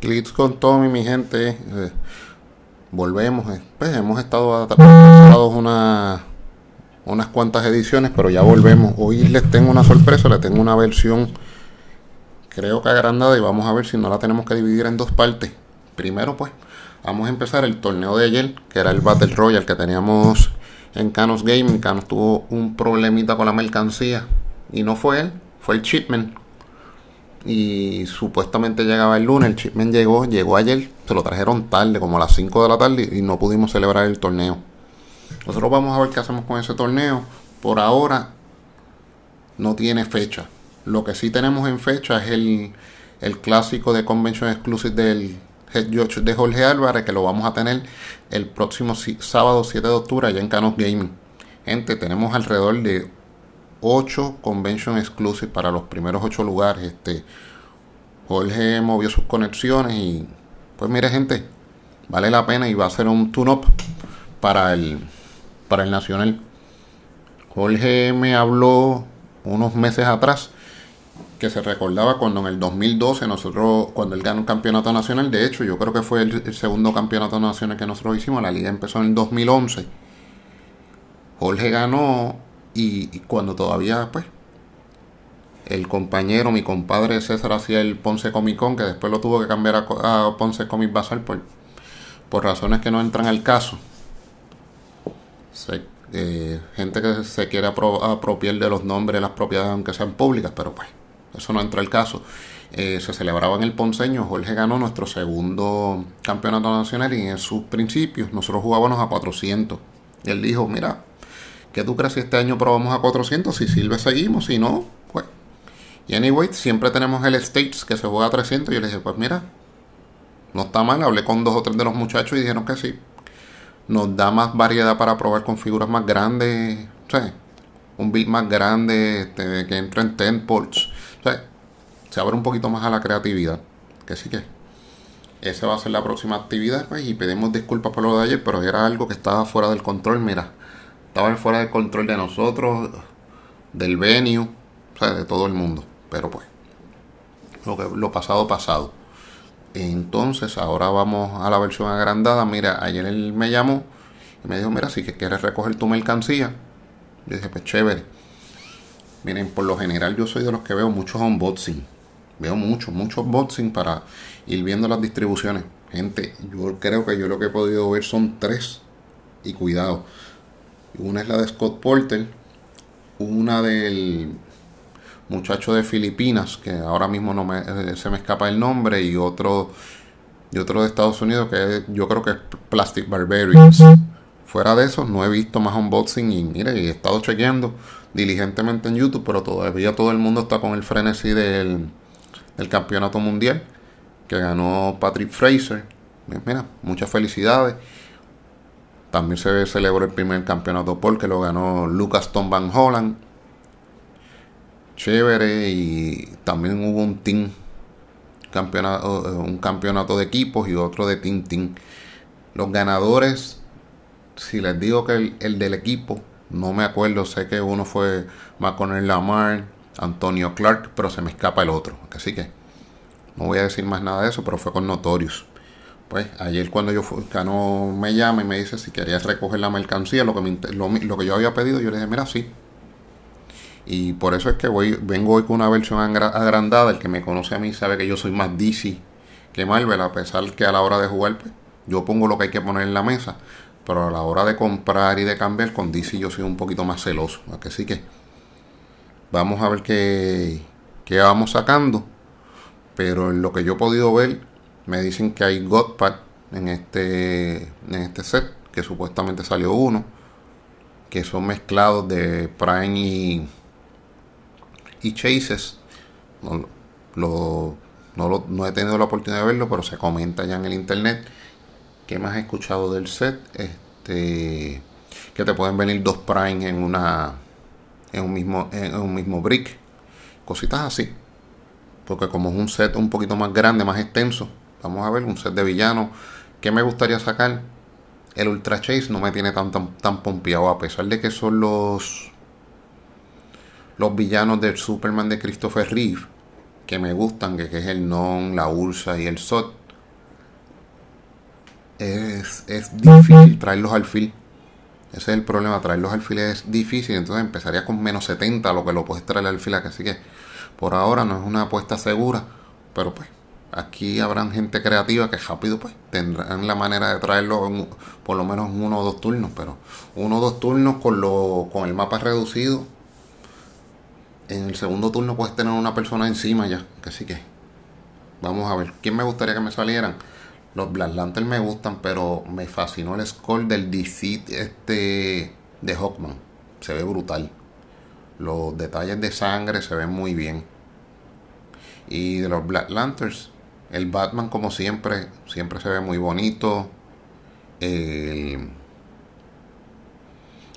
Clips con Tommy, mi gente. Eh, volvemos. eh. Pues hemos estado atrasados una, unas cuantas ediciones, pero ya volvemos. Hoy les tengo una sorpresa, les tengo una versión, creo que agrandada, y vamos a ver si no la tenemos que dividir en dos partes. Primero, pues, vamos a empezar el torneo de ayer, que era el Battle Royale que teníamos en Canos Gaming. Canos tuvo un problemita con la mercancía, y no fue él, fue el shipment y supuestamente llegaba el lunes, el shipment llegó, llegó ayer, se lo trajeron tarde, como a las 5 de la tarde y no pudimos celebrar el torneo. Nosotros vamos a ver qué hacemos con ese torneo. Por ahora no tiene fecha. Lo que sí tenemos en fecha es el, el clásico de Convention Exclusive del Head de Jorge Álvarez, que lo vamos a tener el próximo sábado 7 de octubre allá en Canos Gaming. Gente, tenemos alrededor de 8 convention exclusive para los primeros 8 lugares. Este, Jorge movió sus conexiones y pues mire gente, vale la pena y va a ser un tune-up para el, para el Nacional. Jorge me habló unos meses atrás que se recordaba cuando en el 2012 nosotros, cuando él ganó un campeonato nacional, de hecho yo creo que fue el, el segundo campeonato nacional que nosotros hicimos, la liga empezó en el 2011. Jorge ganó y, cuando todavía, pues, el compañero, mi compadre César hacía el Ponce Comic Con, que después lo tuvo que cambiar a, Ponce Comic Bazar por, por razones que no entran al caso. Eh, gente que se quiere apro apropiar de los nombres las propiedades, aunque sean públicas, pero pues, eso no entra al caso. Eh, se celebraba en el Ponceño, Jorge ganó nuestro segundo campeonato nacional y en sus principios nosotros jugábamos a 400. Y él dijo, mira, ¿Qué tú crees si este año probamos a 400? Si sirve, seguimos. Si no, pues. Y anyway, siempre tenemos el States que se juega a 300. Y yo le dije, pues mira, no está mal. Hablé con dos o tres de los muchachos y dijeron que sí. Nos da más variedad para probar con figuras más grandes. Sea, un build más grande este, que entre en 10 ports. Sea, se abre un poquito más a la creatividad. Que sí que. Esa va a ser la próxima actividad. Pues, y pedimos disculpas por lo de ayer, pero era algo que estaba fuera del control. Mira estaban fuera de control de nosotros, del venue, o sea, de todo el mundo. Pero pues, lo, que, lo pasado, pasado. Entonces, ahora vamos a la versión agrandada. Mira, ayer él me llamó y me dijo, mira, si quieres recoger tu mercancía. Yo dije, pues chévere. Miren, por lo general yo soy de los que veo muchos unboxing. Veo muchos, muchos unboxing para ir viendo las distribuciones. Gente, yo creo que yo lo que he podido ver son tres. Y cuidado, una es la de Scott Porter, una del muchacho de Filipinas, que ahora mismo no me, eh, se me escapa el nombre, y otro, y otro de Estados Unidos, que yo creo que es Plastic Barbarians. Fuera de eso, no he visto más unboxing y mire, he estado chequeando diligentemente en YouTube, pero todavía todo el mundo está con el frenesí del, del campeonato mundial que ganó Patrick Fraser. Mira, muchas felicidades. También se celebró el primer campeonato Paul que lo ganó Lucas Tom Van Holland. Chévere. Y también hubo un team campeonato, un campeonato de equipos y otro de team team. Los ganadores, si les digo que el, el del equipo, no me acuerdo, sé que uno fue McConnell Lamar, Antonio Clark, pero se me escapa el otro. Así que no voy a decir más nada de eso, pero fue con Notorious pues ayer cuando yo fui, Cano me llama y me dice si querías recoger la mercancía, lo que, me, lo, lo, que yo había pedido, yo le dije, mira, sí. Y por eso es que voy, vengo hoy con una versión agrandada. El que me conoce a mí sabe que yo soy más DC que Marvel, a pesar que a la hora de jugar, pues, yo pongo lo que hay que poner en la mesa. Pero a la hora de comprar y de cambiar, con DC yo soy un poquito más celoso. Así que vamos a ver qué, qué vamos sacando. Pero en lo que yo he podido ver, me dicen que hay Godpad en este, en este set, que supuestamente salió uno, que son mezclados de Prime y, y Chases. No, lo, no, lo, no, he tenido la oportunidad de verlo, pero se comenta ya en el internet. ¿Qué más he escuchado del set? Este que te pueden venir dos Prime en una en un mismo en un mismo brick. Cositas así. Porque como es un set un poquito más grande, más extenso, Vamos a ver un set de villanos. que me gustaría sacar? El Ultra Chase no me tiene tan, tan, tan pompeado. A pesar de que son los. Los villanos del Superman de Christopher Reeve. que me gustan, que, que es el Non, la Ursa y el SOT. Es, es difícil traerlos al fil. Ese es el problema, traerlos al fil es difícil, entonces empezaría con menos 70 lo que lo puedes traer al fil, así que por ahora no es una apuesta segura, pero pues aquí habrán gente creativa que rápido pues tendrán la manera de traerlo por lo menos uno o dos turnos, pero uno o dos turnos con, lo, con el mapa reducido. En el segundo turno puedes tener una persona encima ya, así que vamos a ver. ¿Quién me gustaría que me salieran? Los Black Lantern me gustan, pero me fascinó el score del DC este de Hawkman. Se ve brutal. Los detalles de sangre se ven muy bien. Y de los Black Lanterns, el Batman como siempre, siempre se ve muy bonito. El,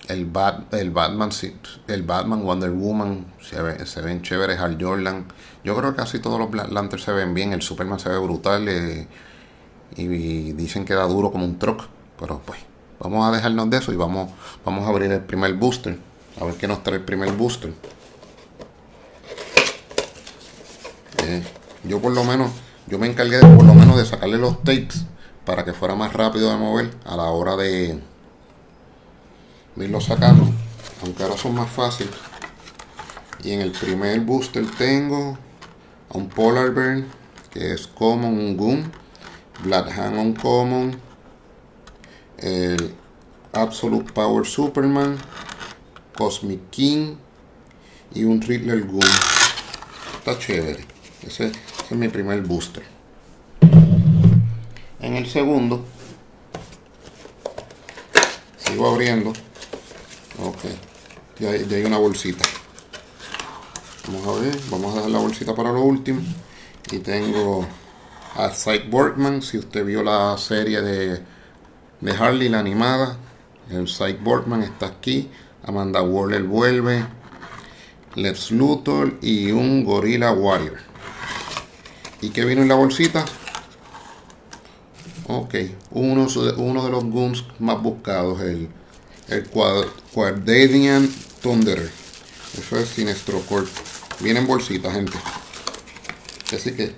el, el Batman, el Batman, Wonder Woman, se, se ven chéveres. Al Jordan. Yo creo que casi todos los Black se ven bien. El Superman se ve brutal. Eh, y dicen que da duro como un truck. Pero pues, vamos a dejarnos de eso y vamos, vamos a abrir el primer booster. A ver qué nos trae el primer booster. Eh, yo por lo menos, yo me encargué por lo menos de sacarle los tapes para que fuera más rápido de mover a la hora de, de irlo sacando. Aunque ahora son más fáciles. Y en el primer booster tengo a un Polar Bear, que es como un Goon Black Hand Uncommon, el Absolute Power Superman, Cosmic King y un Riddler Goon. Está chévere. Ese, es mi primer booster. En el segundo, sigo abriendo. Ok, ya, hay una bolsita. Vamos a ver, vamos a dejar la bolsita para lo último. Y tengo a Psych si usted vio la serie de, de Harley, la animada, el Psych está aquí, Amanda Waller vuelve, Lex Luthor y un Gorilla Warrior. ¿Y qué vino en la bolsita? Ok, uno, uno de los guns más buscados, el, el Quardadian Thunderer. Eso es Sinestro Corp. Viene en bolsita, gente. Así que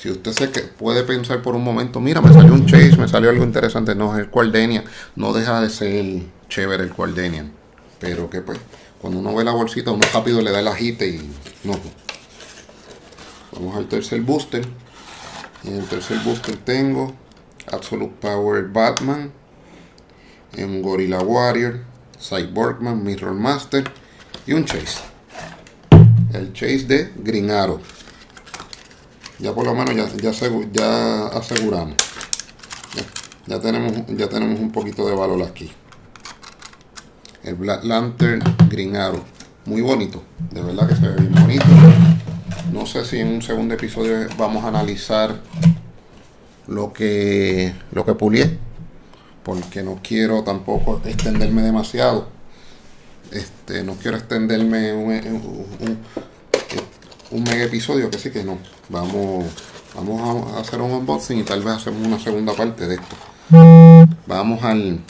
si usted se puede pensar por un momento, mira, me salió un Chase, me salió algo interesante, no, es el Quardenian, no deja de ser chévere el Quardenian, pero que pues, cuando uno ve la bolsita, uno rápido le da el agite y no. Vamos al tercer booster, en el tercer booster tengo Absolute Power Batman, un Gorilla Warrior, Cyborgman, Mirror Master y un Chase. El Chase de Green Arrow ya por lo menos ya, ya, aseguramos. Ya, tenemos, ya tenemos un poquito de valor aquí. El Black Lantern Green Arrow. Muy bonito. De verdad que se ve bien bonito. No sé si en un segundo episodio vamos a analizar lo que, lo que pulié. Porque no quiero tampoco extenderme demasiado. Este, no quiero extenderme un un mega episodio, que sí que no. Vamos, vamos a hacer un unboxing y tal vez hacemos una segunda parte de esto. Vamos al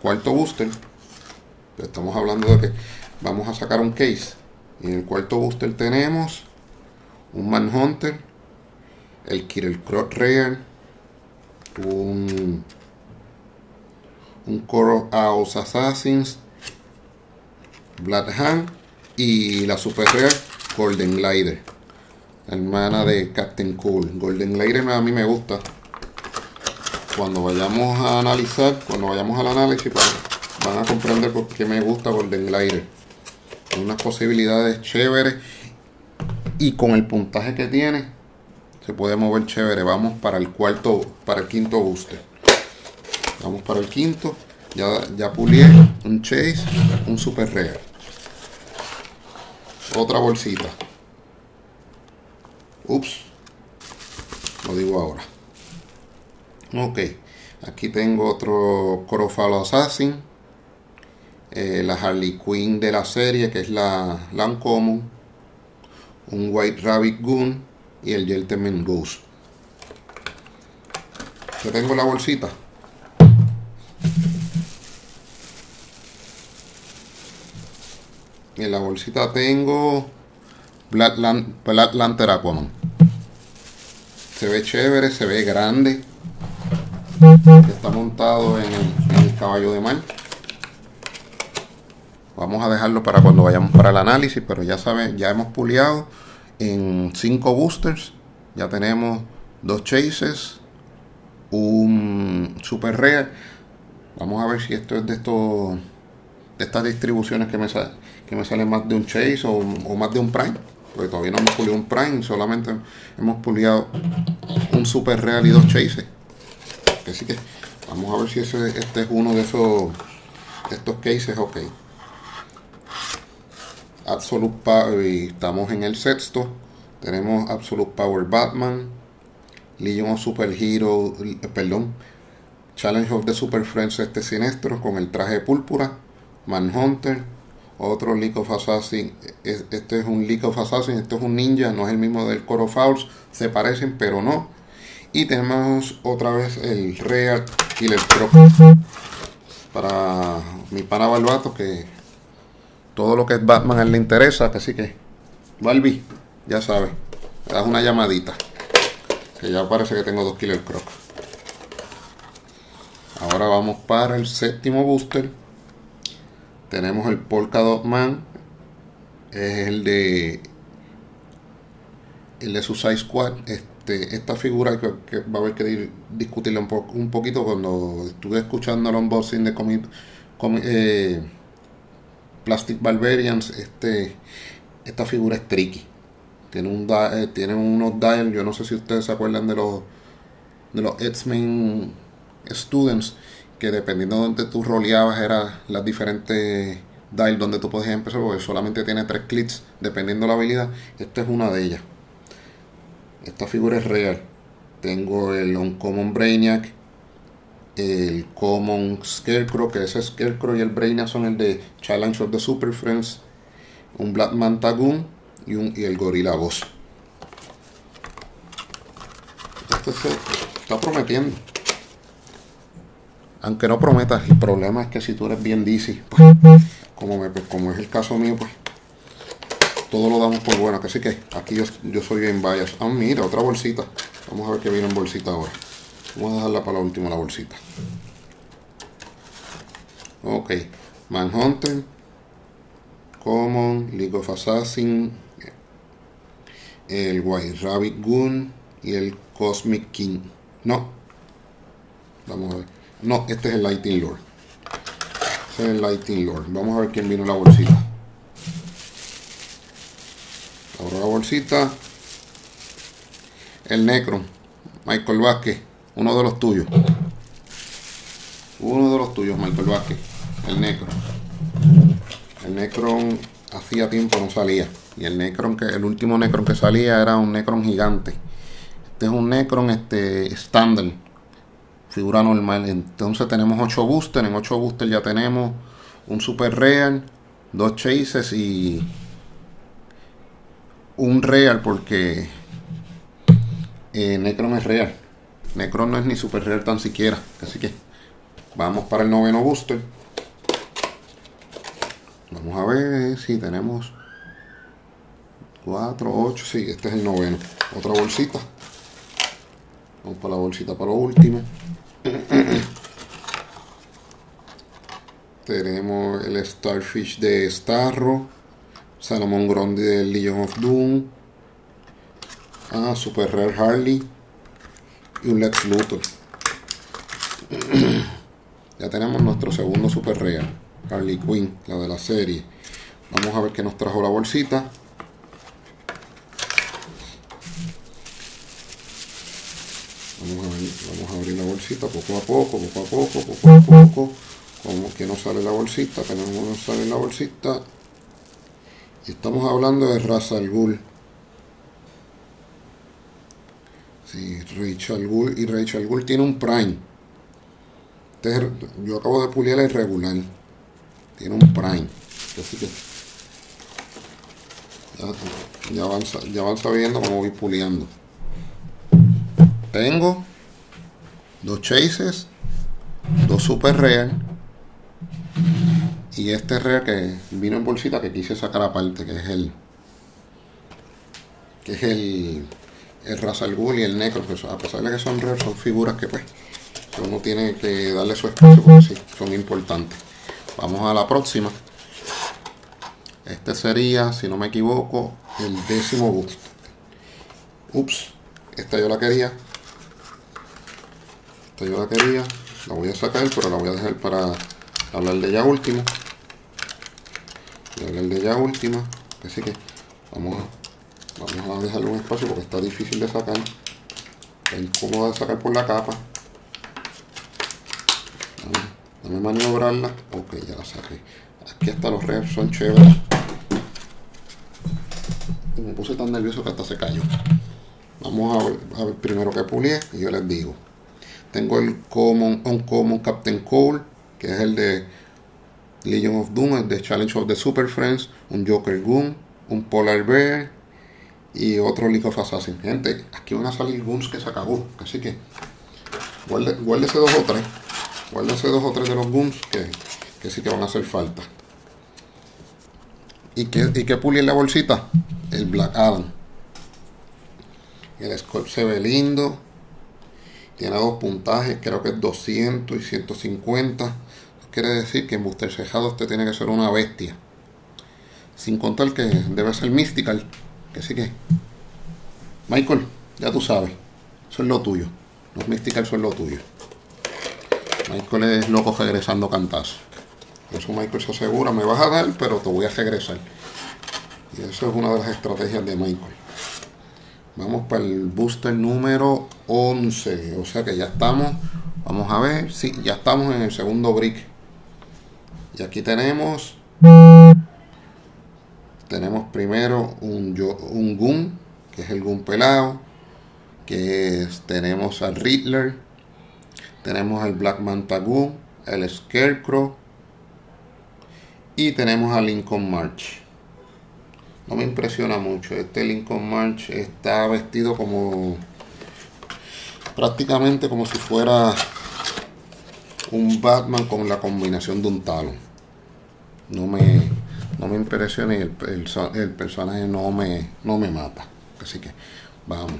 cuarto booster. Estamos hablando de que vamos a sacar un case. Y en el cuarto booster tenemos un Manhunter, el Kirill Crot Rare, un, un Coro House Assassins, Black Hand y la Super Rare Golden Glider. Hermana de Captain Cool. Golden Glider a mí me gusta. Cuando vayamos a analizar, cuando vayamos al análisis, pues, van a comprender por qué me gusta Golden Glider. Unas posibilidades chéveres. Y con el puntaje que tiene, se puede mover chévere. Vamos para el cuarto, para el quinto booster. Vamos para el quinto. Ya, ya pulié un Chase, un Super Rare otra bolsita. Ups. Lo digo ahora. Ok. Aquí tengo otro Corofalo Assassin. Eh, la Harley Quinn de la serie, que es la, la Uncommon. Un White Rabbit Goon. Y el Gentleman Ghost. Ya tengo la bolsita. En la bolsita tengo Black, Lantern Aquaman. Se ve chévere, se ve grande. Está montado en el, caballo de mar. Vamos a dejarlo para cuando vayamos para el análisis, pero ya saben, ya hemos puliado en 5 boosters. Ya tenemos dos chases, un super rare. Vamos a ver si esto es de estos de estas distribuciones que me, sale, que me sale más de un chase o, más de un prime. Porque todavía no hemos pulido un prime, solamente hemos pulido un super real y dos chases. Así que vamos a ver si ese, este es uno de esos de estos cases. Ok. Absolute Power, estamos en el sexto. Tenemos Absolute Power Batman, Legion of Super Hero, perdón, Challenge of the Super Friends este sinestro con el traje púrpura, Manhunter, otro League of Assassin, este es un League of Assassin, este es un ninja, no es el mismo del Coro Fouls, se parecen pero no. Y tenemos otra vez el Real Killer Pro para mi pana Balbato que todo lo que es Batman a él le interesa, así que Balbi, ya sabes, me das una llamadita. Que ya parece que tengo dos Killer Croc. Ahora vamos para el séptimo booster. Tenemos el Polka Dot Man. Es el de el de Suicide Squad. Este, esta figura que, va a haber que discutirla un, un poquito cuando estuve escuchando el unboxing de comic, eh, Plastic Barbarians. Este, esta figura es tricky tiene, un, eh, tiene unos dial, yo no sé si ustedes se acuerdan de los de los X-Men Students, que dependiendo de donde tú roleabas eran las diferentes dial donde tú podías empezar, porque solamente tiene tres clics dependiendo de la habilidad. Esta es una de ellas. Esta figura es real. Tengo el Uncommon Brainiac, el Common Scarecrow, que ese Scarecrow y el Brainiac son el de Challenge of the Super Friends, un Black Mantagoon y, un, y el gorila voz. Esto se está prometiendo. Aunque no prometas, el problema es que si tú eres bien DC, pues, como, me, pues, como es el caso mío, pues todo lo damos por bueno. Así que aquí yo, yo soy bien bias. Ah, mira, otra bolsita. Vamos a ver qué viene en bolsita ahora. Vamos a dejarla para la última la bolsita. Ok. Manhunter. Common. League of Assassin el White Rabbit Goon y el Cosmic King. No. Vamos a ver. No, este es el Lightning Lord. Este es el Lightning Lord. Vamos a ver quién vino en la bolsita. Ahora la bolsita. El Necron. Michael Vázquez. Uno de los tuyos. Uno de los tuyos, Michael Vázquez. El Necron. El Necron hacía tiempo no salía. Y el Necron que el último Necron que salía era un Necron gigante. Este es un Necron este estándar, figura normal. Entonces tenemos 8 boosters, en 8 boosters ya tenemos un super real, dos chases y un real porque eh, Necron es real. Necron no es ni super real tan siquiera. Así que vamos para el noveno booster. Vamos a ver si tenemos 4, 8, sí, este es el noveno. Otra bolsita. Vamos para la bolsita para lo último. Tenemos el Starfish de Starro. Salomon Grundy de Legion of Doom. Ah, Super Rare Harley. Y un Lex Luthor. ya tenemos nuestro segundo Super Rare. Harley Quinn, la de la serie. Vamos a ver qué nos trajo la bolsita. Vamos a, abrir la bolsita poco a poco, poco a poco, poco a poco. Como que no sale la bolsita, tenemos no sale la bolsita. Estamos hablando de Raza al Ghul. Sí, Rachel Ghul. Y Rachel Ghul tiene un Prime. Este yo acabo de pulir el regular. Tiene un Prime. Así que ya, ya, van, ya van sabiendo cómo voy puliendo. Tengo dos chases, dos super real y este real que vino en bolsita que quise sacar aparte, que es el que es el el Razal Ghul y el Necro, que a pesar de que son raros, son figuras que pues uno tiene que darle su espacio porque sí, son importantes. Vamos a la próxima. Este sería, si no me equivoco, el décimo boost. Ups, esta yo la quería. Esta yo la quería. La voy a sacar, pero la voy a dejar para hablar de ya último. Voy a hablar de ya última. Así que vamos a, vamos a dejarle un espacio porque está difícil de sacar. Está incómodo de sacar por la capa. Dame maniobrarla. Ok, ya la saqué. Aquí hasta los reps son chéveres. me puse tan nervioso que hasta se cayó. Vamos a ver, primero que pulié y yo les digo. Tengo el Common, un Common Captain Cole, que es el de Legion of Doom, el de Challenge of the Super Friends, un Joker Goon, un Polar Bear y otro League of. Gente, aquí van a salir Goons que se acabó, así que guárdese dos o tres. Guárdense dos o tres de los booms que, sí que van a hacer falta. ¿Y qué, y qué puli en la bolsita? El Black Adam. El Scorp se ve lindo. Tiene dos puntajes, creo que es 200 y 150. Eso quiere decir que en Booster Cejado este tiene que ser una bestia. Sin contar que debe ser Mystical. Que sí que. Michael, ya tú sabes. Eso es lo tuyo. Los Mystical son lo tuyo. Michael es loco regresando cantazo. Eso Michael se asegura, me vas a dar, pero te voy a regresar. Y eso es una de las estrategias de Michael. Vamos para el booster número 11. O sea que ya estamos. Vamos a ver. Sí, ya estamos en el segundo brick. Y aquí tenemos. Tenemos primero un, un Goon, que es el Goon pelado. Que tenemos al Riddler tenemos al Black Manta el Scarecrow y tenemos a Lincoln March. No me impresiona mucho. Este Lincoln March está vestido como prácticamente como si fuera un Batman con la combinación de un talón. No me, no me impresiona y el, el, personaje no me, no me mata. Así que vamos.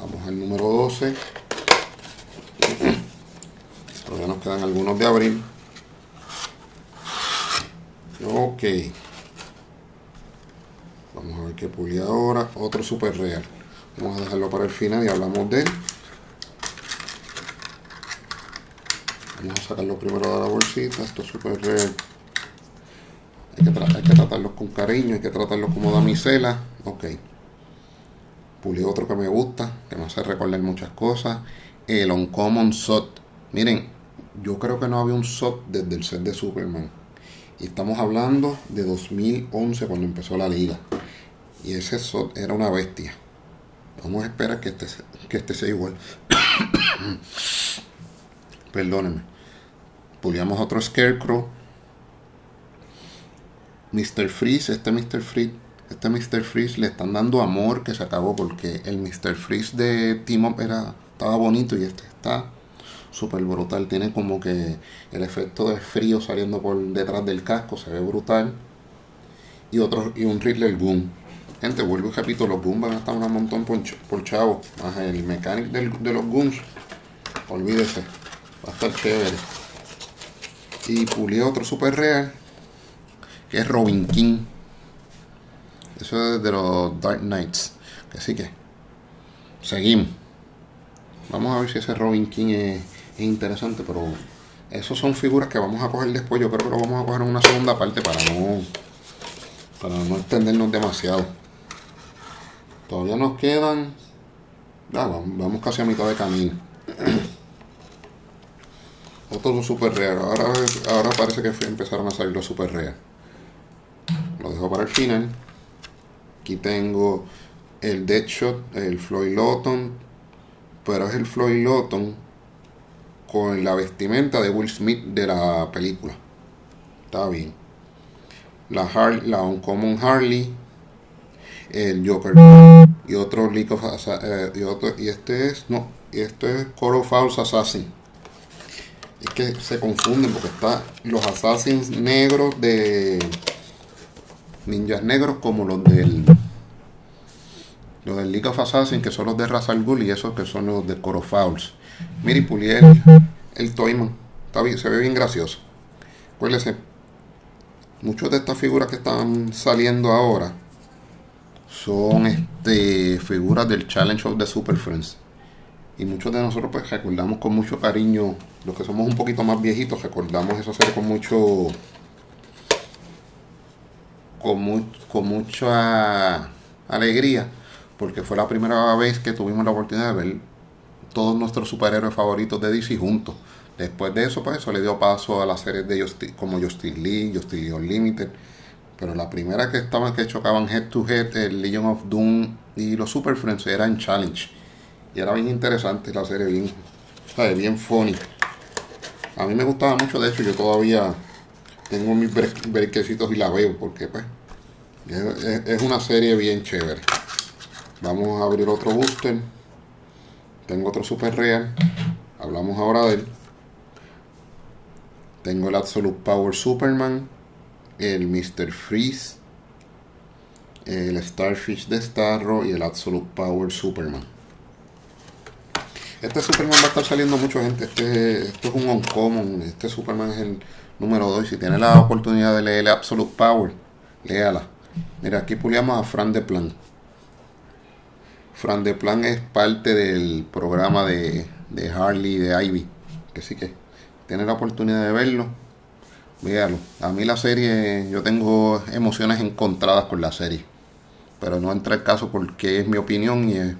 Vamos al número 12. Todavía nos quedan algunos de abril. Ok. Vamos a ver qué puli ahora. Otro super real. Vamos a dejarlo para el final y hablamos de él. Vamos a sacarlo primero de la bolsita. Esto es super real. Hay que, tratarlos con cariño, hay que tratarlos como damisela. Ok. Puli otro que me gusta, que me hace recordar muchas cosas. El Uncommon Sot. Miren, yo creo que no había un SOT desde el set de Superman. Y estamos hablando de 2011 cuando empezó la liga. Y ese SOT era una bestia. Vamos a esperar que este, que este sea igual. Perdónenme. Puliamos otro Scarecrow. Mr. Freeze, este Mr. Freeze, este Mr. Freeze le están dando amor que se acabó porque el Mr. Freeze de Team Up era, estaba bonito y este está súper brutal. Tiene como que el efecto de frío saliendo por detrás del casco, se ve brutal. Y otro, y un Riddler Goon. Gente, vuelvo y repito, los Goons van a estar un montón por, por chavo. Más el mecánico de los Goons, olvídese, va a estar chévere. Y pulí otro super real, que es Robin King. Eso es de los Dark Knights. Así que, seguimos. Vamos a ver si ese Robin King es, interesante, pero esos son figuras que vamos a coger después. Yo creo que lo vamos a coger en una segunda parte para no, para no extendernos demasiado. Todavía nos quedan. vamos, casi a mitad de camino. Otro super real. Ahora, ahora parece que empezaron a salir los super real. Dejo para el final. Aquí tengo el Deadshot, el Floyd Lawton, pero es el Floyd Lawton con la vestimenta de Will Smith de la película. Está bien. La, Harley, la Uncommon Harley, el Joker y otro League of eh, y, otro, y este es no, y este es Core of False Assassin. Es que se confunden porque está los assassins negros de ninjas negros como los del Los del League of Assassins, que son los de Ra's al Ghul, y esos que son los de Fouls. Miri Pulier, el Toyman. Está bien, se ve bien gracioso. Acuérdense, muchas de estas figuras que están saliendo ahora son este, figuras del Challenge of the Super Friends. Y muchos de nosotros pues recordamos con mucho cariño, los que somos un poquito más viejitos, recordamos esa serie con mucho con, con mucha alegría, porque fue la primera vez que tuvimos la oportunidad de ver todos nuestros superhéroes favoritos de DC juntos. Después de eso, pues eso le dio paso a las series de Justice, como Justice League, Justice League Unlimited. Pero la primera que estaban que chocaban head to head, el Legion of Doom y los Super Friends eran Challenge. Y era bien interesante la serie, bien, bien funny. A mí me gustaba mucho, de hecho, yo todavía tengo mis brequecitos y la veo, porque pues es, una serie bien chévere. Vamos a abrir otro booster. Tengo otro super real. Hablamos ahora de él. Tengo el Absolute Power Superman, el Mr. Freeze, el Starfish de Starro y el Absolute Power Superman. Este Superman va a estar saliendo mucha gente. Este, esto es un uncommon. Este Superman es el número 2. Si tiene la oportunidad de leer Absolute Power, léala. Mira, aquí puliamos a Fran de Plan. Fran de Plan es parte del programa de, Harley de Ivy. Que sí que tiene la oportunidad de verlo. Véalo. A mí la serie, yo tengo emociones encontradas con la serie. Pero no entra el caso porque es mi opinión y es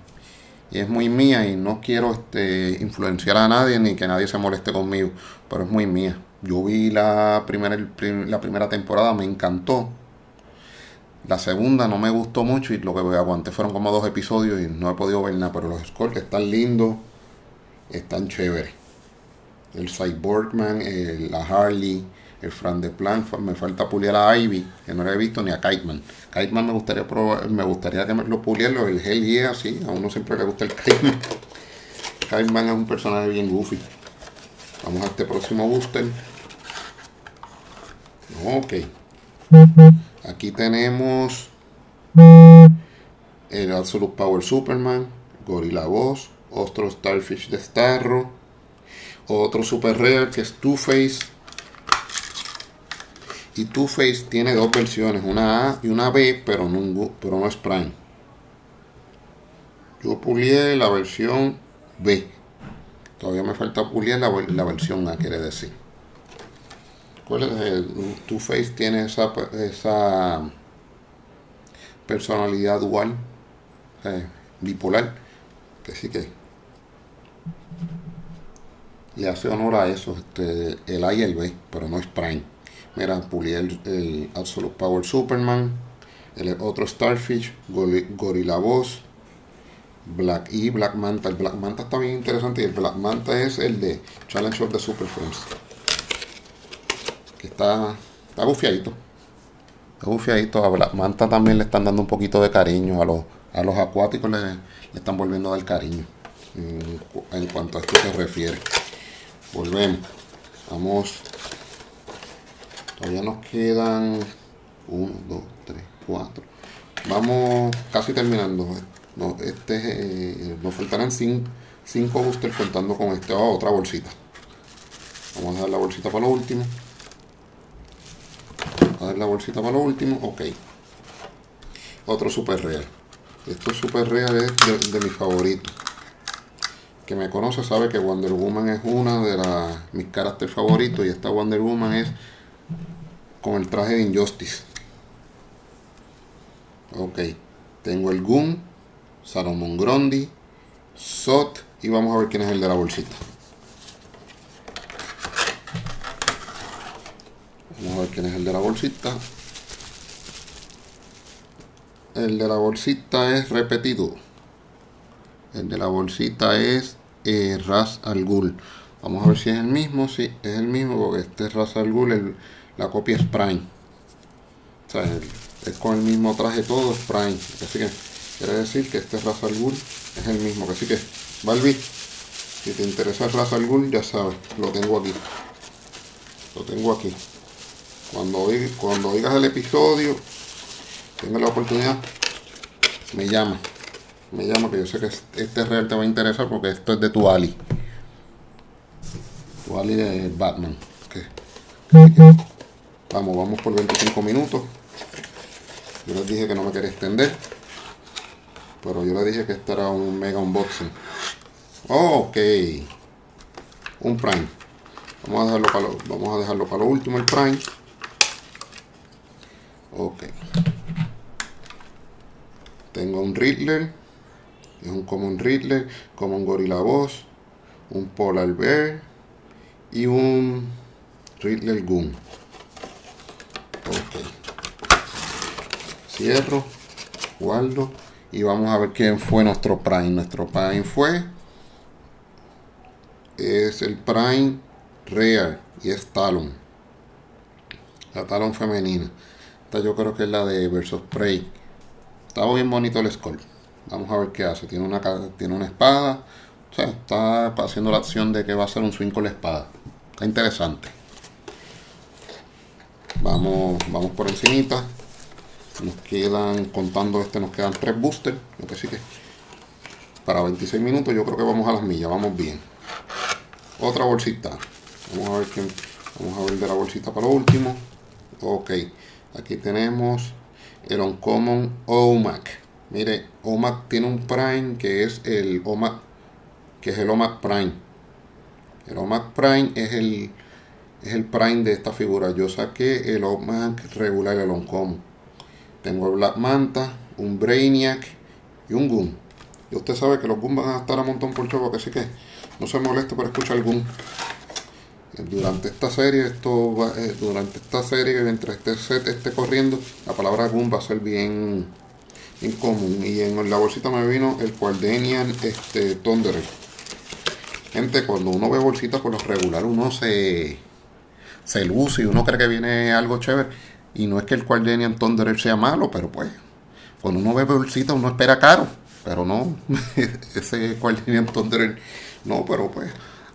y es muy mía y no quiero este, influenciar a nadie ni que nadie se moleste conmigo, pero es muy mía. Yo vi la primera, la primera temporada, me encantó. La segunda no me gustó mucho y lo que aguanté fueron como dos episodios y no he podido ver nada, pero los scores están lindos, están chéveres. El Cyborgman, el, la Harley, el Fran de Plan, me falta pulir a Ivy, que no le he visto, ni a Kiteman. Kiteman me gustaría probar, me gustaría que me lo puliera, el Hell Yeah, sí, a uno siempre le gusta el Kiteman. Kiteman es un personaje bien goofy. Vamos a este próximo booster. Ok. Aquí tenemos el Absolute Power Superman, Gorilla Boss, otro Starfish de Starro, otro Super Rare que es Two-Face y Two-Face tiene dos versiones, una A y una B, pero no, es Prime. Yo pulié la versión B. Todavía me falta pulir la versión A, quiere decir. ¿Cuál es Two-Face tiene esa, esa personalidad dual, eh, bipolar, que sí que le hace honor a eso, este, el A y el B, pero no es Prime. Mira, pulí el, Absolute Power Superman, el otro Starfish, Gorilla Boss, Black E, Black Manta. El Black Manta está bien interesante y el Black Manta es el de Challenge of the. Que está, está bufiadito. Está bufiadito. A Black Manta también le están dando un poquito de cariño. A los, a los acuáticos le, le están volviendo a dar cariño. En, cuanto a esto se refiere. Volvemos. Vamos Todavía nos quedan 1, 2, 3, 4. Vamos casi terminando. No, este, eh, nos faltarán 5 boosters contando con. Oh, otra bolsita. Vamos a dar la bolsita para lo último. A dar la bolsita para lo último. Ok. Otro super real. Esto super real es de, de mis favoritos. Que me conoce sabe que Wonder Woman es una de las, mis caracteres favoritos. Y esta Wonder Woman es con el traje de Injustice. Ok, tengo el Goon, Salomon Grondi, Sot y vamos a ver quién es el de la bolsita. Vamos a ver quién es el de la bolsita. El de la bolsita es repetido. El de la bolsita es eh, Ras Al Ghul. Vamos a ver si es el mismo. Si es el mismo, porque este es Ras Al Ghul. La copia es Prime. O sea, es con el mismo traje todo, es Prime. Así que quiere decir que este Ra's al Ghul es el mismo. Así que, Balbi, si te interesa el Ra's al Ghul, ya sabes, lo tengo aquí. Lo tengo aquí. Cuando, cuando oigas el episodio, tenga la oportunidad, me llama. me llama, que yo sé que este real te va a interesar porque esto es de tu Ali. Tu Ali de Batman. Vamos, vamos por 25 minutos. Yo les dije que no me quería extender. Pero yo les dije que esto era un mega unboxing. ok. Un Prime. Vamos a dejarlo para lo, vamos a dejarlo para lo último el Prime. Ok. Tengo un Riddler. Es un Common Riddler, un Gorilla Boss, un Polar Bear y un Riddler Goon. Ok. Cierro, guardo y vamos a ver quién fue nuestro Prime. Nuestro Prime fue es el Prime Real y es Talon. La Talon femenina. Esta yo creo que es la de Versus Prey. Está bien bonito el score. Vamos a ver qué hace. Tiene una, tiene una espada. O sea, está haciendo la acción de que va a ser un swing con la espada. Está interesante. Vamos, vamos por encimita. Nos quedan, contando este, nos quedan tres boosters. Lo que sí que para 26 minutos yo creo que vamos a las millas. Vamos bien. Otra bolsita. Vamos a ver quién, vamos a ver de la bolsita para lo último. Ok. Aquí tenemos el Uncommon OMAC. Mire, OMAC tiene un Prime que es el OMAC, que es el OMAC Prime. El OMAC Prime es el, es el Prime de esta figura. Yo saqué el OMAC regular, el Uncommon. Tengo el Black Manta, un Brainiac y un Goon. Y usted sabe que los Goon van a estar a montón por chavo, que sí que no se moleste por escuchar Goon durante esta serie, esto eh, durante esta serie, mientras este set esté corriendo, la palabra Goon va a ser bien, común. Y en la bolsita me vino el Quardenian este, Thunderer. Gente, cuando uno ve bolsitas por lo regular, uno se, se luce y uno cree que viene algo chévere. Y no es que el Quardenian Thunderer sea malo, pero pues, cuando uno ve bolsitas, uno espera caro. Pero no, ese Quardenian Thunderer, no, pero pues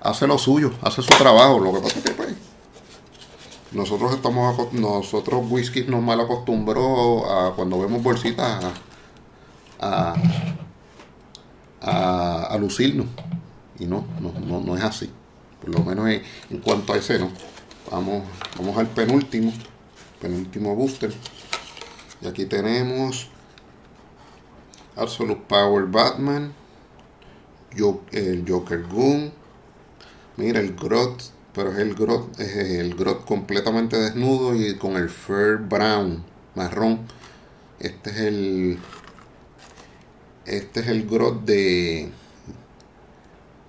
hace lo suyo, hace su trabajo. Lo que pasa es que pues, nosotros estamos nosotros whisky nos mal acostumbró a cuando vemos bolsitas a, a, lucirnos. Y no, no, no, es así. Por lo menos en, cuanto a ese no. Vamos, vamos al penúltimo. Penúltimo booster. Y aquí tenemos Absolute Power Batman. el Joker Goon Mira, el grot, pero es el grot, es el grot completamente desnudo y con el fur brown, marrón. Este es el este es el grot de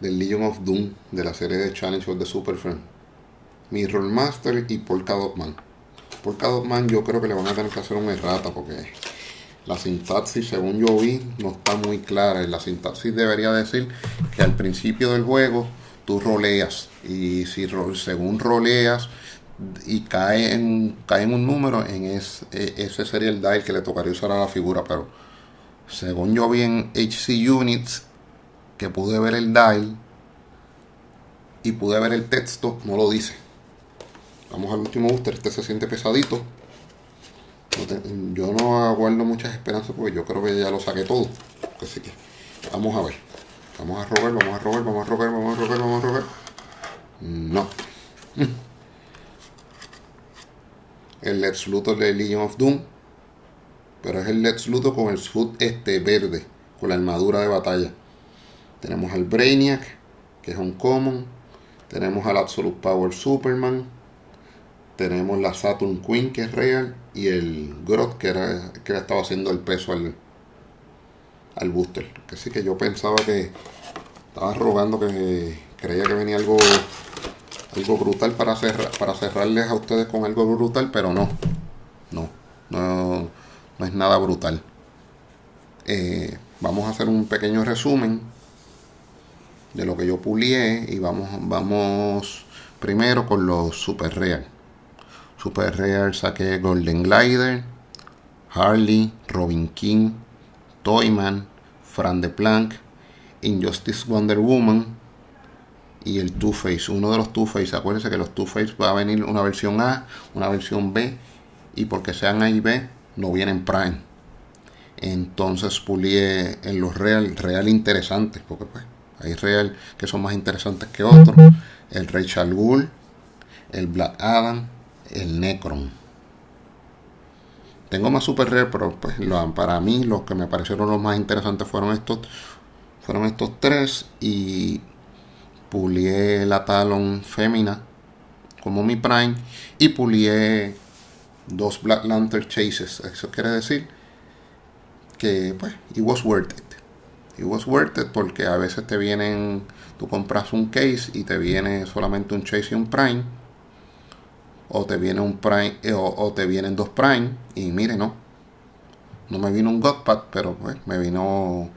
del Legion of Doom de la serie de Challenge of the Super Friend. Mirror Master y Polka Dot Man. Polka Dot Man yo creo que le van a tener que hacer un errata porque la sintaxis, según yo vi, no está muy clara. La sintaxis debería decir que al principio del juego tú roleas y si según roleas y cae en, cae en un número, en e, ese sería el dial que le tocaría usar a la figura, pero según yo vi en HC Units, que pude ver el dial y pude ver el texto, no lo dice. Vamos al último booster, este se siente pesadito. yo no aguardo muchas esperanzas porque yo creo que ya lo saqué todo. Así que vamos a ver. Vamos a robar, vamos a robar, vamos a robar, vamos a robar, vamos a robar. No. El Let's Luthor de Legion of Doom. Pero es el Let's Luthor con el suit este verde. Con la armadura de batalla. Tenemos al Brainiac, que es un common. Tenemos al Absolute Power Superman. Tenemos la Saturn Queen, que es real. Y el Groth, que, era, que le estaba haciendo el peso al, al booster. Que sí que yo pensaba que estaba rogando que creía que venía algo algo brutal para cerrar, para cerrarles a ustedes con algo brutal, pero no. No, no, no es nada brutal. Eh, vamos a hacer un pequeño resumen de lo que yo pulié y vamos, vamos primero con los Super Real. Super Real saqué Golden Glider, Harley, Robin King, Toyman, Fran de Planck, Injustice Wonder Woman y el Two-Face. Uno de los Two-Face, acuérdense que los Two-Face va a venir una versión A, una versión B y porque sean A y B no vienen Prime. Entonces pulié en los real, real interesantes, porque pues hay real que son más interesantes que otros. El Rachel Ghoul, el Black Adam, el Necron. Tengo más super rare, pero pues para mí los que me parecieron los más interesantes fueron estos, fueron estos tres y pulié la Talon Femina como mi Prime y pulié dos Black Lantern Chases. Eso quiere decir que pues it was worth it. It was worth it porque a veces te vienen, tú compras un case y te viene solamente un Chase y un Prime o te viene un Prime eh, o, te vienen dos Prime y mire no. No me vino un Godpad pero pues me vino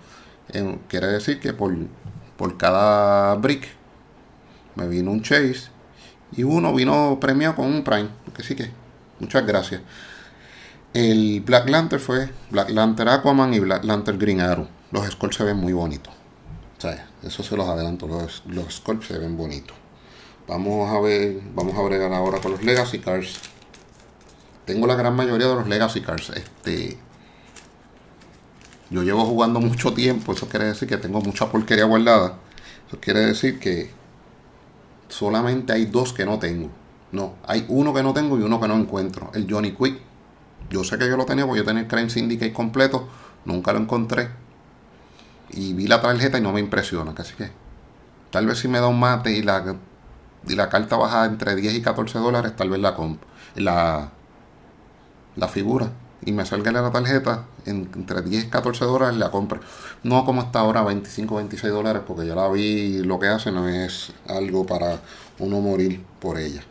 quiere decir que por, por cada brick me vino un Chase y uno vino premiado con un Prime que sí que muchas gracias. El Black Lantern fue Black Lantern Aquaman y Black Lantern Green Arrow. Los Skulls se ven muy bonitos. Eso se los adelanto los, los Skulls se ven bonitos Vamos a ver, vamos a bregar ahora con los Legacy Cars. Tengo la gran mayoría de los Legacy Cars. Este, yo llevo jugando mucho tiempo, eso quiere decir que tengo mucha porquería guardada. Eso quiere decir que solamente hay dos que no tengo. No, hay uno que no tengo y uno que no encuentro. El Johnny Quick. Yo sé que yo lo tenía porque yo tenía el Crime Syndicate completo. Nunca lo encontré. Y vi la tarjeta y no me impresiona. Así que tal vez si me da un mate y la y la carta baja entre 10 y 14 dólares, tal vez la compro. La, la figura y me salga la tarjeta entre 10 y 14 dólares la compro. No como está ahora 25 26 dólares porque ya la vi lo que hace no es algo para uno morir por ella.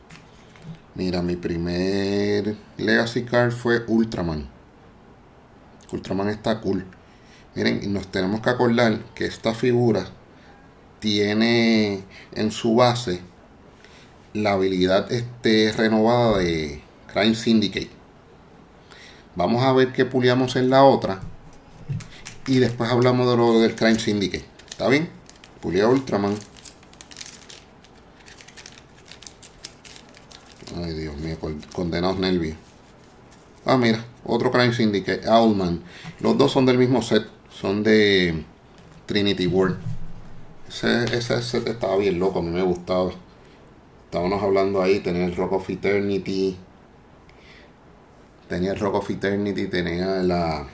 Mira, mi primer Legacy Card fue Ultraman. Ultraman está cool. Miren, nos tenemos que acordar que esta figura tiene en su base la habilidad este, renovada de Crime Syndicate. Vamos a ver qué puliamos en la otra. Y después hablamos de lo del Crime Syndicate. ¿Está bien? Pulía Ultraman. Ay, Dios mío, condenados nervios. Ah, mira, otro Crime Syndicate, Owlman. Los dos son del mismo set, son de Trinity World. Ese, ese set estaba bien loco, a mí me gustaba. Estábamos hablando ahí, tenía el Rock of Eternity. Tenía el Rock of Eternity, tenía la.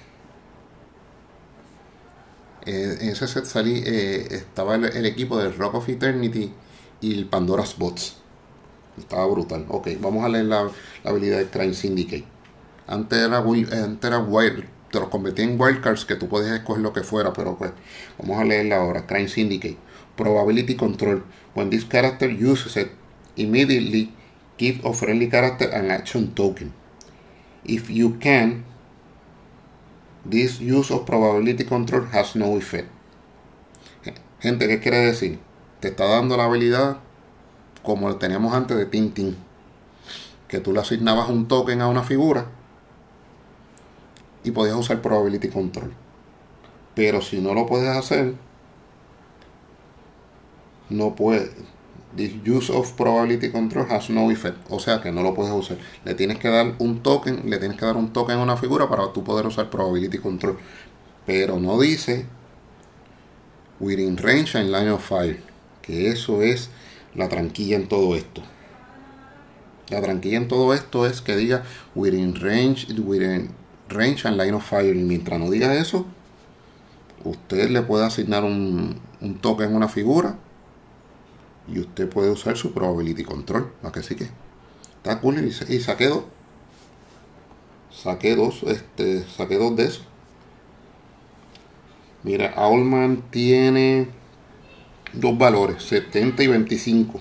Eh, en ese set salí, eh, estaba el, equipo del Rock of Eternity y el Pandora's Bots. Estaba brutal. Ok, vamos a leer la, habilidad de Crime Syndicate. Antes era, antes era Wild, te los convertí en wildcards que tú podías escoger lo que fuera, pero pues vamos a leerla ahora. Crime Syndicate. Probability Control. When this character uses it, immediately give a friendly character an action token. If you can, this use of probability control has no effect. Gente, ¿qué quiere decir? Te está dando la habilidad como lo teníamos antes de Tintin. Que tú le asignabas un token a una figura y podías usar probability control. Pero si no lo puedes hacer, no puedes This use of probability control has no effect. O sea que no lo puedes usar. Le tienes que dar un token, le tienes que dar un token a una figura para tú poder usar probability control. Pero no dice within range and line of fire. Que eso es la tranquilla en todo esto. La tranquilla en todo esto es que diga within range, within range and line of fire. Y mientras no diga eso, usted le puede asignar un, un token a una figura y usted puede usar su probability control. ¿A que sí que? Está cool y, saqué dos. Saqué dos, este, saqué dos de esos. Mira, Aulman tiene dos valores, 70 y 25.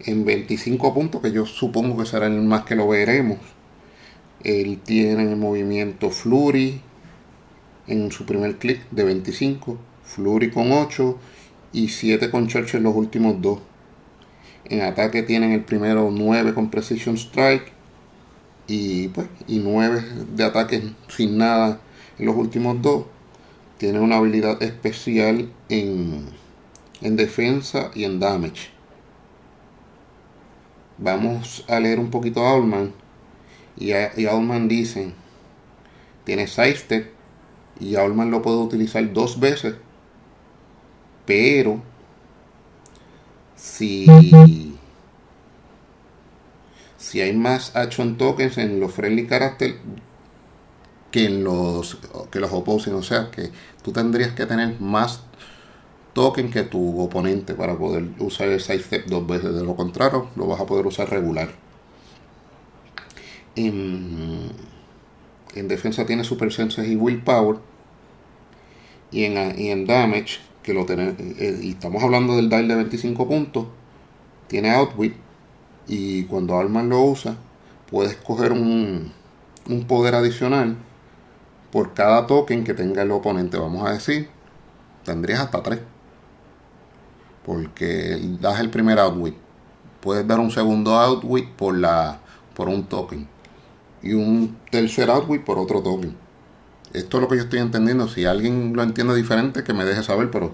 En 25 puntos, que yo supongo que será el más que lo veremos. Él tiene el movimiento Flurry en su primer clic de 25. Flurry con 8 y 7 con Churchill en los últimos dos. En ataque tienen el primero 9 con Precision Strike y, pues, y 9 de ataque sin nada en los últimos dos. Tienen una habilidad especial en, en defensa y en damage. Vamos a leer un poquito a Allman. Y, y Allman dice tiene sidestep y Allman lo puede utilizar dos veces. Pero si, si hay más action tokens en los friendly character que en los que los opposing, o sea que tú tendrías que tener más token que tu oponente para poder usar el sidestep dos veces. De lo contrario, lo vas a poder usar regular. En, defensa tiene Super Senses y Willpower. Y en, y en Damage, tenemos, eh, y estamos hablando del dial de 25 puntos, tiene Outwit. Y cuando Alman lo usa, puedes coger un, un poder adicional por cada token que tenga el oponente. Vamos a decir, tendrías hasta 3 porque das el primer outwit. Puedes dar un segundo outwit por, la, por un token y un tercer outwit por otro token. Esto es lo que yo estoy entendiendo. Si alguien lo entiende diferente, que me deje saber, pero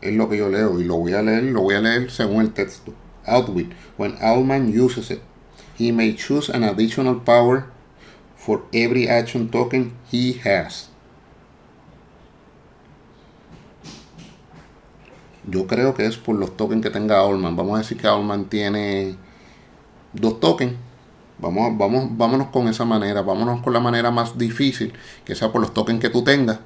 es lo que yo leo y lo voy a leer, lo voy a leer según el texto. Outwit. When Owlman uses it, he may choose an additional power for every action token he has. Yo creo que es por los tokens que tenga Allman. Vamos a decir que Allman tiene dos tokens. Vamos, vamos, vámonos con esa manera. Vámonos con la manera más difícil, que sea por los tokens que tú tengas.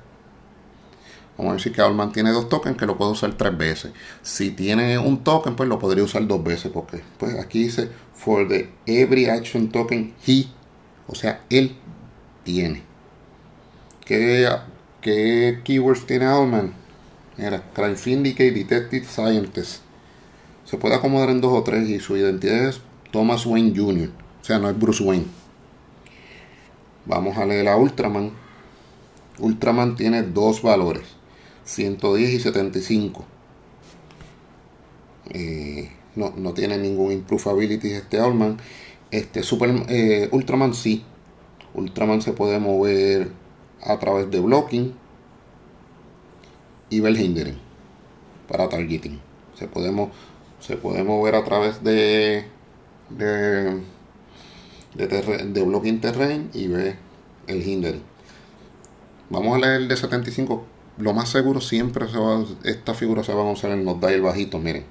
Vamos a decir que Allman tiene dos tokens que lo puede usar tres veces. Si tiene un token, pues lo podría usar dos veces. Porque pues aquí dice for the every action token he. O sea, él tiene. ¿Qué, qué keywords tiene Allman? Era Crime Syndicate Detective Scientist. Se puede acomodar en dos o tres y su identidad es Thomas Wayne Jr. O sea, no es Bruce Wayne. Vamos a leer a Ultraman. Ultraman tiene dos valores. 110 y 75. Eh, no, tiene ningún improvability este Allman. Este Super, eh, Ultraman sí. Ultraman se puede mover a través de blocking y hindering para targeting. Se podemos se puede mover a través de de, de, blocking terrain y ve el hindering. Vamos a leer el de 75. Lo más seguro siempre se va, esta figura se va a usar en los dial bajitos, miren.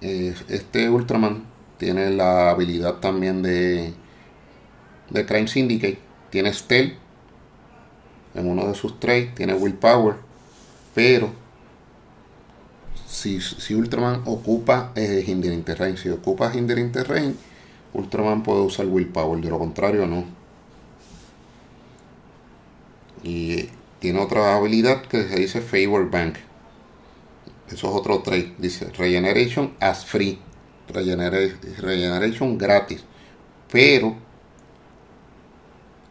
Este Ultraman tiene la habilidad también de, de Crime Syndicate. Tiene Stealth en uno de sus trades, tiene willpower, pero si, Ultraman ocupa eh, Hindering Terrain, si ocupa Hindering Terrain, Ultraman puede usar willpower, de lo contrario no. Y tiene otra habilidad que se dice Favor Bank. Eso es otro trade. Dice Regeneration as free. regeneration gratis. Pero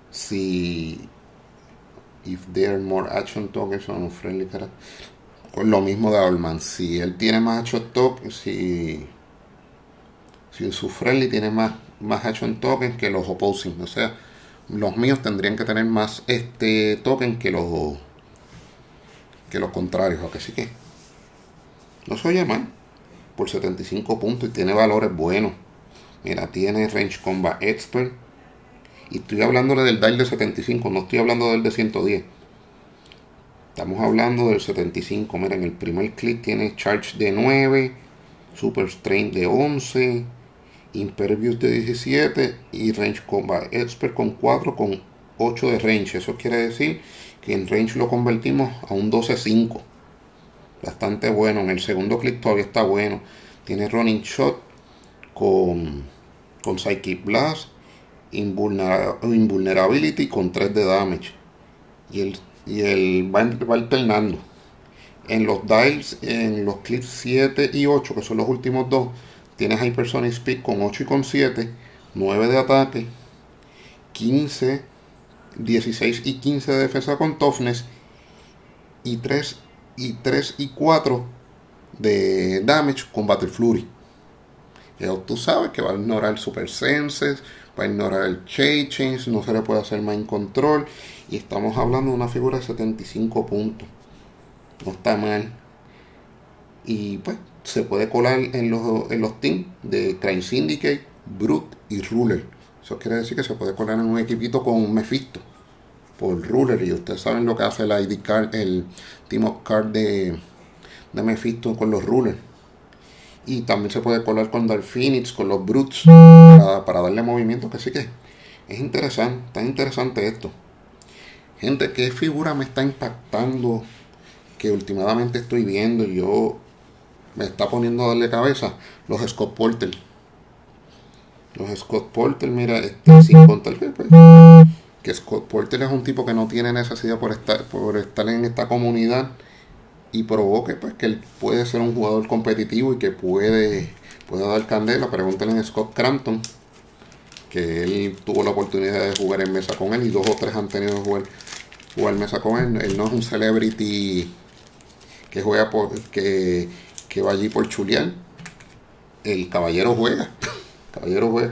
si if there are more action tokens on friendly character. Con lo mismo de Allman. Si él tiene más action tokens, si, si su friendly tiene más, más action tokens que los opposing. O sea, los míos tendrían que tener más este token que los que los contrarios. Así que no se oye mal. Por 75 puntos y tiene valores buenos. Mira, tiene Range Combat Expert y estoy hablándole del dial de 75, no estoy hablando del de 110. Estamos hablando del 75. Miren, el primer clic tiene Charge de 9, Super Strain de 11, Impervious de 17 y Range Combat Expert con 4 con 8 de range. Eso quiere decir que en range lo convertimos a un 12-5. Bastante bueno. En el segundo clic todavía está bueno. Tiene Running Shot con, con Psychic Blast Invulnerability con 3 de damage. Y el, y el va, alternando. En los dials, en los clips 7 y 8, que son los últimos dos, tienes Hypersonic Speed con 8 y con 7, 9 de ataque, 15, 16 y 15 de defensa con toughness, y 3 y 3 y 4 de damage con Battle Flurry. Que tú sabes que va a ignorar Super Senses, para ignorar el change, no se le puede hacer mind control y estamos hablando de una figura de 75 puntos. No está mal. Y pues se puede colar en los, en los teams de Crime Syndicate, Brute y Ruler. Eso quiere decir que se puede colar en un equipito con Mephisto por ruler. Y ustedes saben lo que hace el ID card, el Team Up Card de, de Mephisto con los rulers. Y también se puede colar con Dark Phoenix, con los Brutes, para, darle movimiento. Que sí que es interesante, está interesante esto. Gente, ¿qué figura me está impactando? Que últimamente estoy viendo y yo me está poniendo a darle cabeza. Los Scott Porter. Los Scott Porter, mira, este, sin contar que, pues, que Scott Porter es un tipo que no tiene necesidad por estar, por estar en esta comunidad y provoque pues que él puede ser un jugador competitivo y que puede, puede dar candela. Pregúntenle a Scott Crampton, que él tuvo la oportunidad de jugar en mesa con él y dos o tres han tenido que jugar, jugar mesa con él. Él no es un celebrity que juega por que, que va allí por chulear. El caballero juega. caballero juega.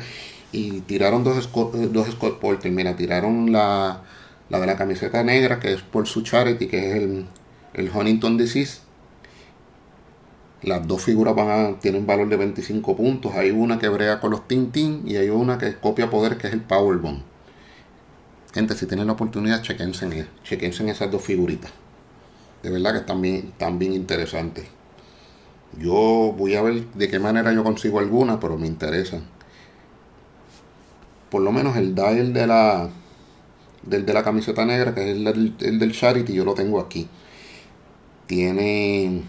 Y tiraron dos Scott, dos Scott. Mira, tiraron la, la de la camiseta negra, que es por su charity, que es el, el Huntington Disease. Las dos figuras van a, tienen valor de 25 puntos. Hay una que brega con los Tintin y hay una que copia poder, que es el Powerbomb. Gente, si tienen la oportunidad, chequense en, chequense en esas dos figuritas. De verdad que están bien, están bien interesantes. Yo voy a ver de qué manera yo consigo alguna, pero me interesan. Por lo menos el dial de la del de la camiseta negra, que es el el del Charity, yo lo tengo aquí. Tiene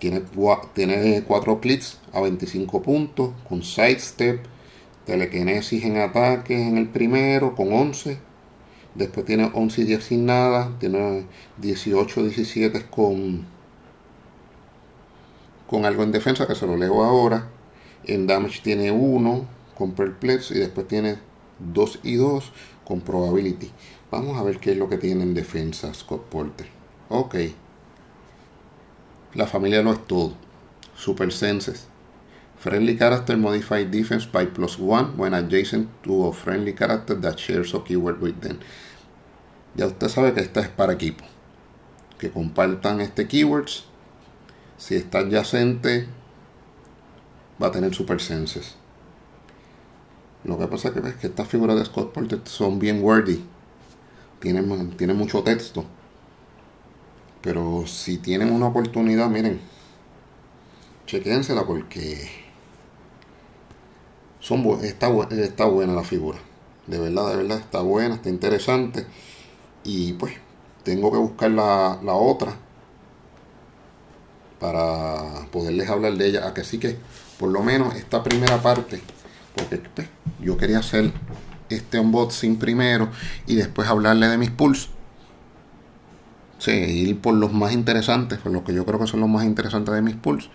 tiene, tiene 4 clics a 25 puntos, con sidestep, telekinesis en ataques en el primero, con 11. Después tiene 11 y 10 sin nada, tiene 18, 17 con, con algo en defensa, que se lo leo ahora. En damage tiene 1 con perplex y después tiene 2 y 2 con probability. Vamos a ver qué es lo que tiene en defensa Scott Porter. Ok. La familia lo es todo. Super senses. Friendly character modified defense by plus one when adjacent to a friendly character that shares a keyword with them. Ya usted sabe que esta es para equipo. Que compartan este keywords. Si está adyacente, va a tener super senses. Lo que pasa es que, estas figuras de Scott Porter son bien wordy. Tienen, tienen mucho texto pero si tienen una oportunidad, miren, chequénsela porque son está, está buena la figura. De verdad, de verdad está buena, está interesante. Y pues tengo que buscar la, la otra para poderles hablar de ella. A que por lo menos esta primera parte, porque pues, yo quería hacer este unboxing primero y después hablarle de mis pulsos Sí, ir por los más interesantes, por los que yo creo que son los más interesantes de mis pools.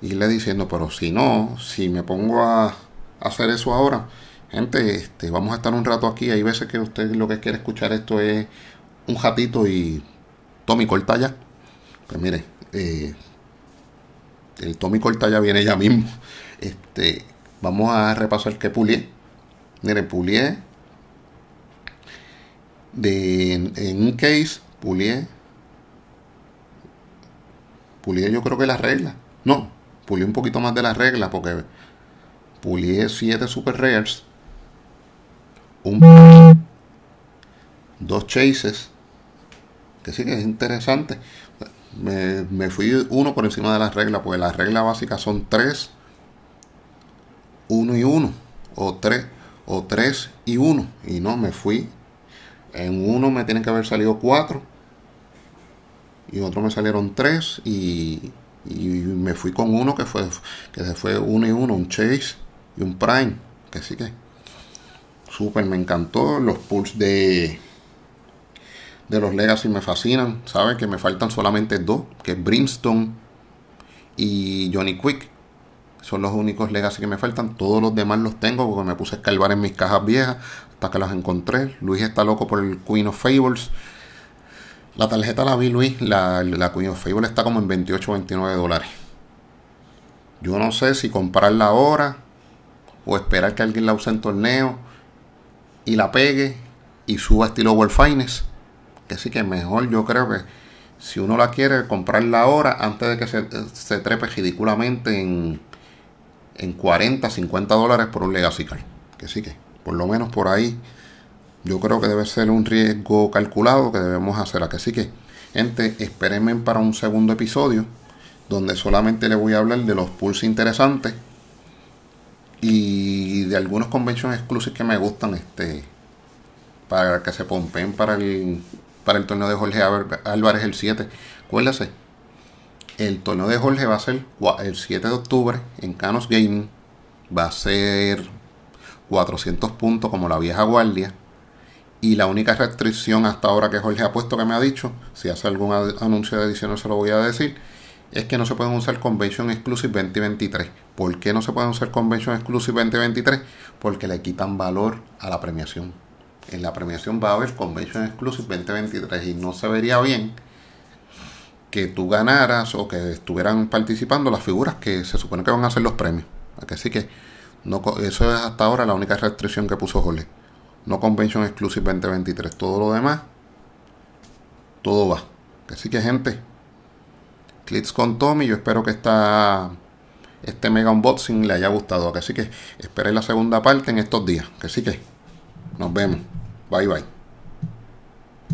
irle diciendo, pero si no, si me pongo a, hacer eso ahora, gente, este, vamos a estar un rato aquí. Hay veces que usted lo que quiere escuchar esto es un ratito y Tommy corta ya. Pues mire, eh, el Tommy corta ya viene ya mismo. Este, vamos a repasar que pulié. Mire, pulié de, en un case pulié. Pulié yo creo que la regla. No, pulié un poquito más de la regla porque pulié 7 super rares. Un dos chases. Que sí que es interesante. Me, me, fui uno por encima de la regla, porque las reglas básicas son 3, 1 y 1, o 3, o 3 y 1. Y no, me fui. En uno me tienen que haber salido 4 y otro me salieron tres y, me fui con uno que fue que se fue uno y uno, un Chase y un Prime, que sí que súper me encantó los pulls de de los Legacy me fascinan, saben que me faltan solamente dos, que es Brimstone y Johnny Quick. Son los únicos Legacy que me faltan. Todos los demás los tengo porque me puse a escarbar en mis cajas viejas hasta que las encontré. Luis está loco por el Queen of Fables. La tarjeta la vi, Luis. La, la Queen of Fable está como en 28 o 29 dólares. Yo no sé si comprarla ahora o esperar que alguien la use en torneo y la pegue y suba estilo World Finest. Que sí que mejor yo creo que si uno la quiere comprarla ahora antes de que se, trepe ridículamente en, en 40, 50 dólares por un Legacy Card. Que sí que, por lo menos por ahí, yo creo que debe ser un riesgo calculado que debemos hacer. A que sí que, gente, espérenme para un segundo episodio donde solamente le voy a hablar de los pools interesantes y de algunos convention exclusivos que me gustan este para que se pompen para el para el torneo de Jorge Álvarez el 7. Acuérdese, el torneo de Jorge va a ser el 7 de octubre en Canos Gaming. Va a ser 400 puntos como la vieja guardia. Y la única restricción hasta ahora que Jorge ha puesto que me ha dicho, si hace algún anuncio de edición no se lo voy a decir, es que no se pueden usar Convention Exclusive 2023. ¿Por qué no se pueden usar Convention Exclusive 2023? Porque le quitan valor a la premiación. En la premiación va a haber Convention Exclusive 2023 y no se vería bien que tú ganaras o que estuvieran participando las figuras que se supone que van a ser los premios. Así que eso es hasta ahora la única restricción que puso Jorge. No Convention Exclusive 2023. Todo lo demás, todo va. Así que gente, clics con Tommy. Yo espero que esta, este mega unboxing le haya gustado. Así que esperen la segunda parte en estos días. Así que nos vemos. Bye bye.